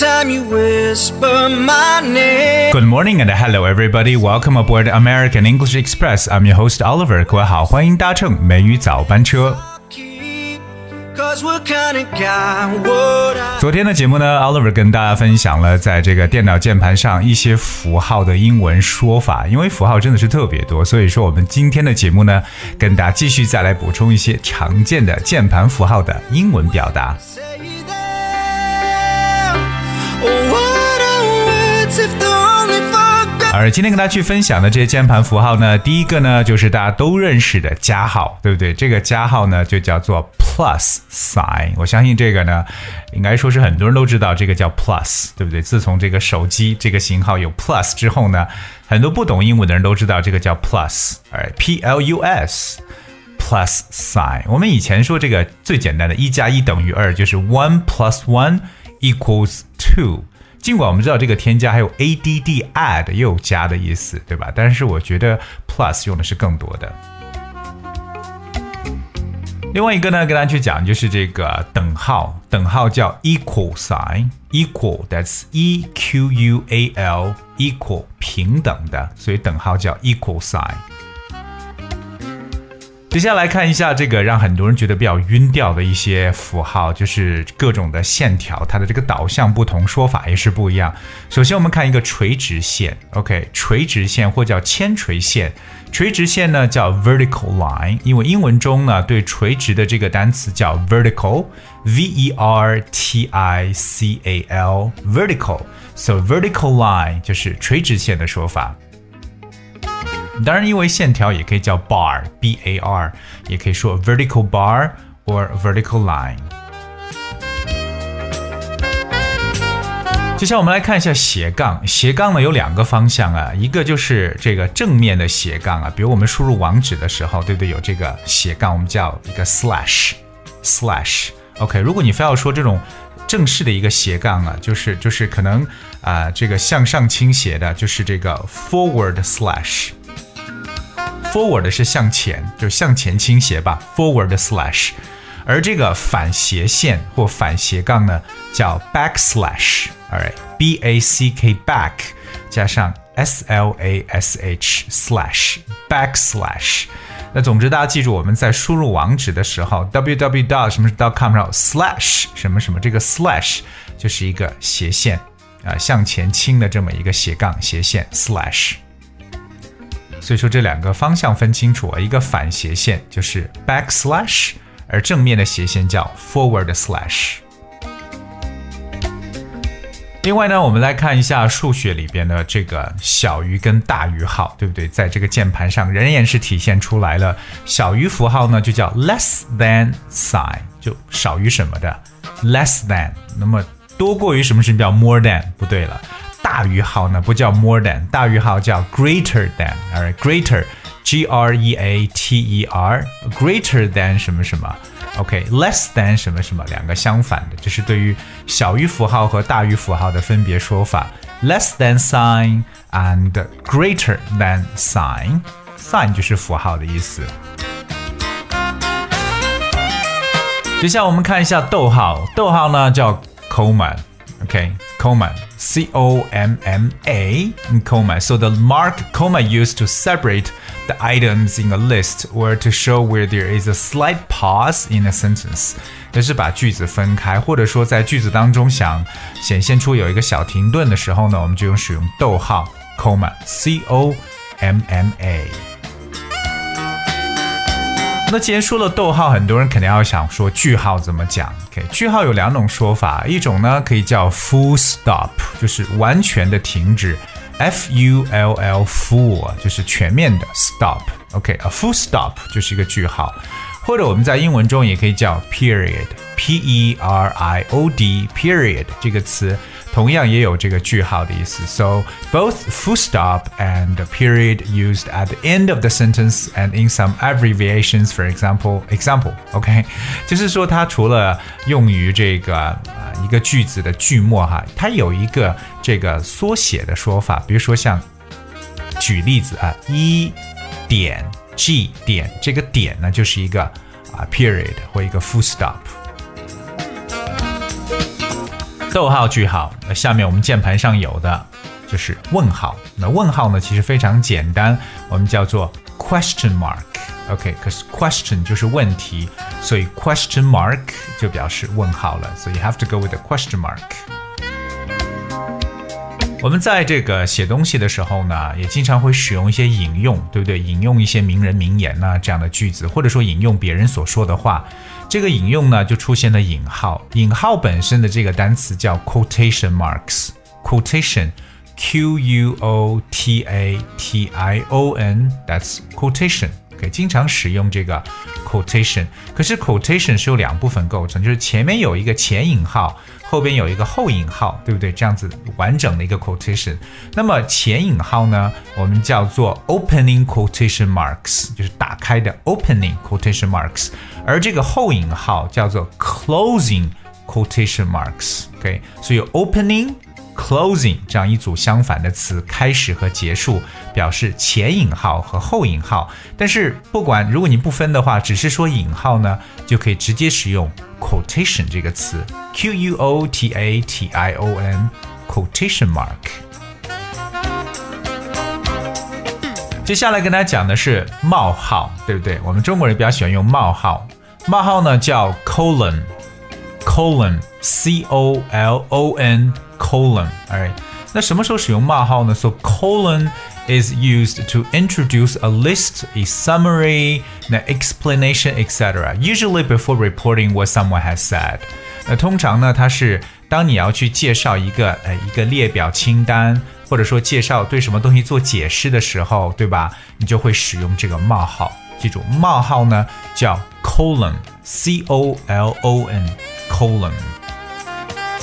Good morning and hello everybody. Welcome aboard American English Express. I'm your host Oliver. 各位好，欢迎搭乘美语早班车。昨天的节目呢，Oliver 跟大家分享了在这个电脑键盘上一些符号的英文说法，因为符号真的是特别多，所以说我们今天的节目呢，跟大家继续再来补充一些常见的键盘符号的英文表达。而今天跟大家去分享的这些键盘符号呢，第一个呢就是大家都认识的加号，对不对？这个加号呢就叫做 plus sign。我相信这个呢，应该说是很多人都知道，这个叫 plus，对不对？自从这个手机这个型号有 plus 之后呢，很多不懂英文的人都知道这个叫 plus，哎，p l u s。plus sign。我们以前说这个最简单的，一加一等于二，就是 one plus one equals two。尽管我们知道这个添加还有 add add 也有加的意思，对吧？但是我觉得 plus 用的是更多的。另外一个呢，跟大家去讲就是这个等号，等号叫 equal sign，equal that's e q u a l equal 平等的，所以等号叫 equal sign。接下来看一下这个让很多人觉得比较晕掉的一些符号，就是各种的线条，它的这个导向不同，说法也是不一样。首先我们看一个垂直线，OK，垂直线或叫铅垂线。垂直线呢叫 vertical line，因为英文中呢对垂直的这个单词叫 vertical，v e r t i c a l，vertical，so vertical line 就是垂直线的说法。当然，因为线条也可以叫 bar，b a r，也可以说 vertical bar or vertical line。接下来我们来看一下斜杠，斜杠呢有两个方向啊，一个就是这个正面的斜杠啊，比如我们输入网址的时候，对不对？有这个斜杠，我们叫一个 slash，slash。OK，如果你非要说这种正式的一个斜杠啊，就是就是可能啊、这个向上倾斜的，就是这个 forward slash。Forward 是向前，就是向前倾斜吧，forward slash。而这个反斜线或反斜杠呢，叫 Back slash。All right，B-A-C-K back 加上 s l a s h slash backslash。那总之，大家记住，我们在输入网址的时候，www dot 什么 dot com 然后 slash 什么什么，这个 slash 就是一个斜线啊、向前倾的这么一个斜杠斜线 slash。所以说这两个方向分清楚啊，一个反斜线就是 backslash，而正面的斜线叫 forward slash。另外呢，我们来看一下数学里边的这个小于跟大于号，对不对？在这个键盘上仍然是体现出来了。小于符号呢就叫 less than sign，就少于什么的 less than。那么多过于什么是叫 more than？不对了。大于号呢不叫 more than，大于号叫 greater than。而 greater，g r e a t e r，greater than 什么什么，OK less than 什么什么两个相反的，这是对于小于符号和大于符号的分别说法，less than sign and greater than sign，sign 就是符号的意思。接下来我们看一下逗号，逗号呢叫 comma comma，OK，comma，c o m m a，comma。So the mark comma used to separate the items in a list or to show where there is a slight pause in a sentence，就是把句子分开，或者说在句子当中想显现出有一个小停顿的时候呢，我们就用使用逗号 comma，c o m m a。 那既然说了逗号，很多人肯定要想说句号怎么讲。OK，句号有两种说法，一种呢可以叫 full stop，就是完全的停止，f u l l full 就是全面的 stop。OK，a full stop 就是一个句号，或者我们在英文中也可以叫 period，p e r i o d period 这个词。同样也有这个句号的意思。So both full stop and period used at the end of the sentence and in some abbreviations, for example, example, OK，就是说它除了用于这个啊、一个句子的句末哈，它有一个这个缩写的说法，比如说像举例子啊，一点 G 点，这个点呢就是一个啊 period 或一个 full stop。 逗号、句号，那下面我们键盘上有的就是问号。那问号呢，其实非常简单，我们叫做 question mark。OK，可是 question 就是问题，所以 question mark 就表示问号了。所以 you have to go with the question mark。我们在这个写东西的时候呢，也经常会使用一些引用，对不对？引用一些名人名言呐这样的句子，或者说引用别人所说的话。这个引用呢，就出现了引号。引号本身的这个单词叫 quotation marks，quotation，q u o t a t i o n，that's quotation。可以经常使用这个 quotation。可是 quotation 是由两部分构成，就是前面有一个前引号，后边有一个后引号，对不对？这样子完整的一个 quotation。那么前引号呢，我们叫做 opening quotation marks，就是打开的 opening quotation marks。而这个后引号叫做 closing quotation marks。OK，所以 opening、closing 这样一组相反的词，开始和结束表示前引号和后引号。但是不管如果你不分的话，只是说引号呢，就可以直接使用 quotation 这个词，q u o t a t i o n quotation mark。接下来跟大家讲的是冒号，对不对？我们中国人比较喜欢用冒号，冒号呢叫 colon colon，colon，c o l o n colon，alright。那什么时候使用冒号呢？So colon is used to introduce a list, a summary, an explanation, etc. Usually before reporting what someone has said. 那通常呢，它是当你要去介绍一个呃一个列表清单。或者说介绍对什么东西做解释的时候，对吧？你就会使用这个冒号。记住，冒号呢叫 colon，c o l o colon，。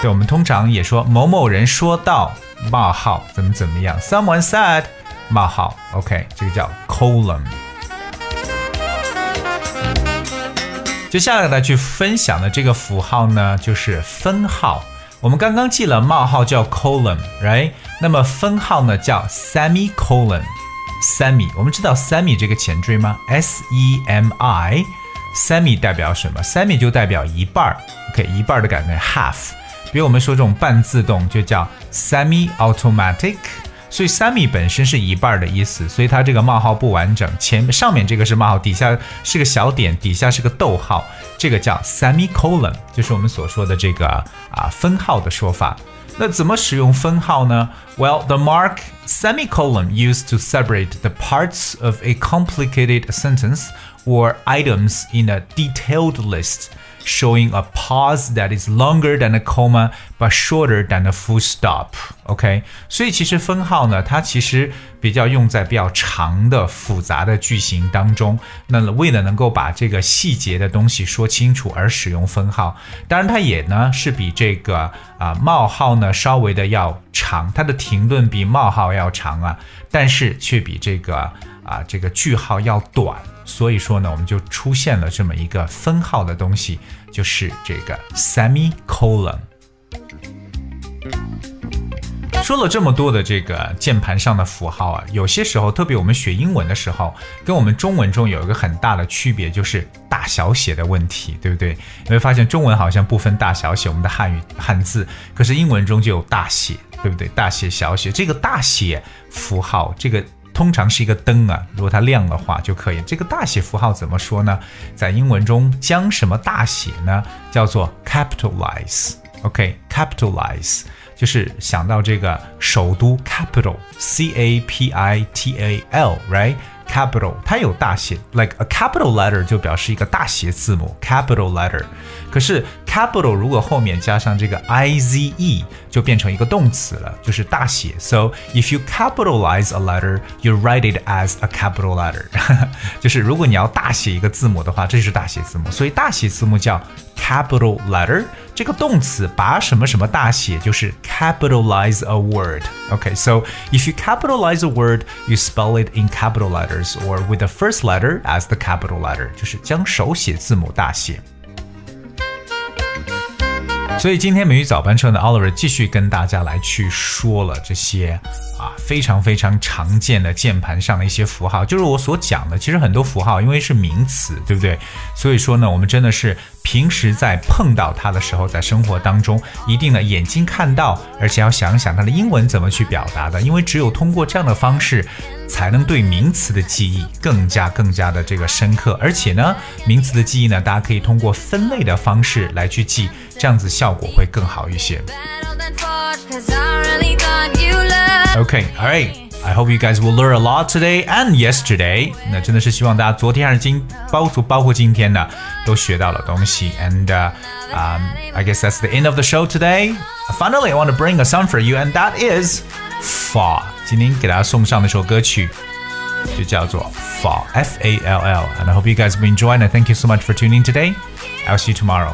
对，我们通常也说某某人说到冒号怎么怎么样，someone said 冒号，OK，这个叫 colon。接下来呢，去分享的这个符号呢，就是分号。我们刚刚记了冒号叫 colon，right？那么分号呢叫 semicolon。semi，我们知道 semi 这个前缀吗？S E M I semi 代表什么？semi 就代表一半儿，OK，一半儿的感觉 half。比如我们说这种半自动就叫 semi-automatic。所以 semi 本身是一半的意思，所以它这个冒号不完整，前上面这个是冒号，底下是个小点，底下是个逗号，这个叫 semicolon，就是我们所说的这个啊分号的说法。那怎么使用分号呢？Well, the mark semicolon used to separate the parts of a complicated sentence or items in a detailed list Showing a pause that is longer than a comma but shorter than a full stop. OK，所以其实分号呢，它其实比较用在比较长的复杂的句型当中。那为了能够把这个细节的东西说清楚而使用分号，当然它也呢是比这个啊冒号呢稍微的要长，它的停顿比冒号要长啊，但是却比这个啊这个句号要短。所以说呢，我们就出现了这么一个分号的东西，就是这个 semicolon。说了这么多的这个键盘上的符号啊，有些时候，特别我们学英文的时候，跟我们中文中有一个很大的区别，就是大小写的问题，对不对？你会发现中文好像不分大小写，我们的汉语汉字，可是英文中就有大写，对不对？大写、小写，这个大写符号，这个。通常是一个灯啊，如果它亮的话就可以。这个大写符号怎么说呢？在英文中将什么大写呢？叫做 capitalize。OK，capitalize 就是想到这个首都 capital，C A P I T A L，right？L，right？capital 它有大写，like a capital letter 就表示一个大写字母，capital letter。可是 capital 如果后面加上这个 i z e，就变成一个动词了，就是大写。So if you capitalize a letter, you write it as a capital letter。就是如果你要大写一个字母的话，这就是大写字母。所以大写字母叫 capital letter。 这个动词把什么什么大写，就是 capitalize a word。OK，so if you capitalize a word, you spell it in capital letters or with the first letter as the capital letter，就是将手写字母大写。所以今天美语早班车呢，Oliver 继续跟大家来去说了这些啊，非常非常常见的键盘上的一些符号，就是我所讲的。其实很多符号因为是名词，对不对？所以说呢，我们真的是平时在碰到它的时候，在生活当中一定呢眼睛看到，而且要想想它的英文怎么去表达的。因为只有通过这样的方式，才能对名词的记忆更加更加的这个深刻。而且呢，名词的记忆呢，大家可以通过分类的方式来去记，这样子效果会更好一些。Okay, all right. I hope you guys will learn a lot today and yesterday. 那真的是希望大家昨天还是今包括包括今天呢，都学到了东西。And uh, um, I guess that's the end of the show today. Finally, I want to bring a song for you, and that is Fall. 今天给大家送上的一首歌曲就叫做 Fall, F A L L. And I hope you guys will enjoy. And thank you so much for tuning today. I'll see you tomorrow.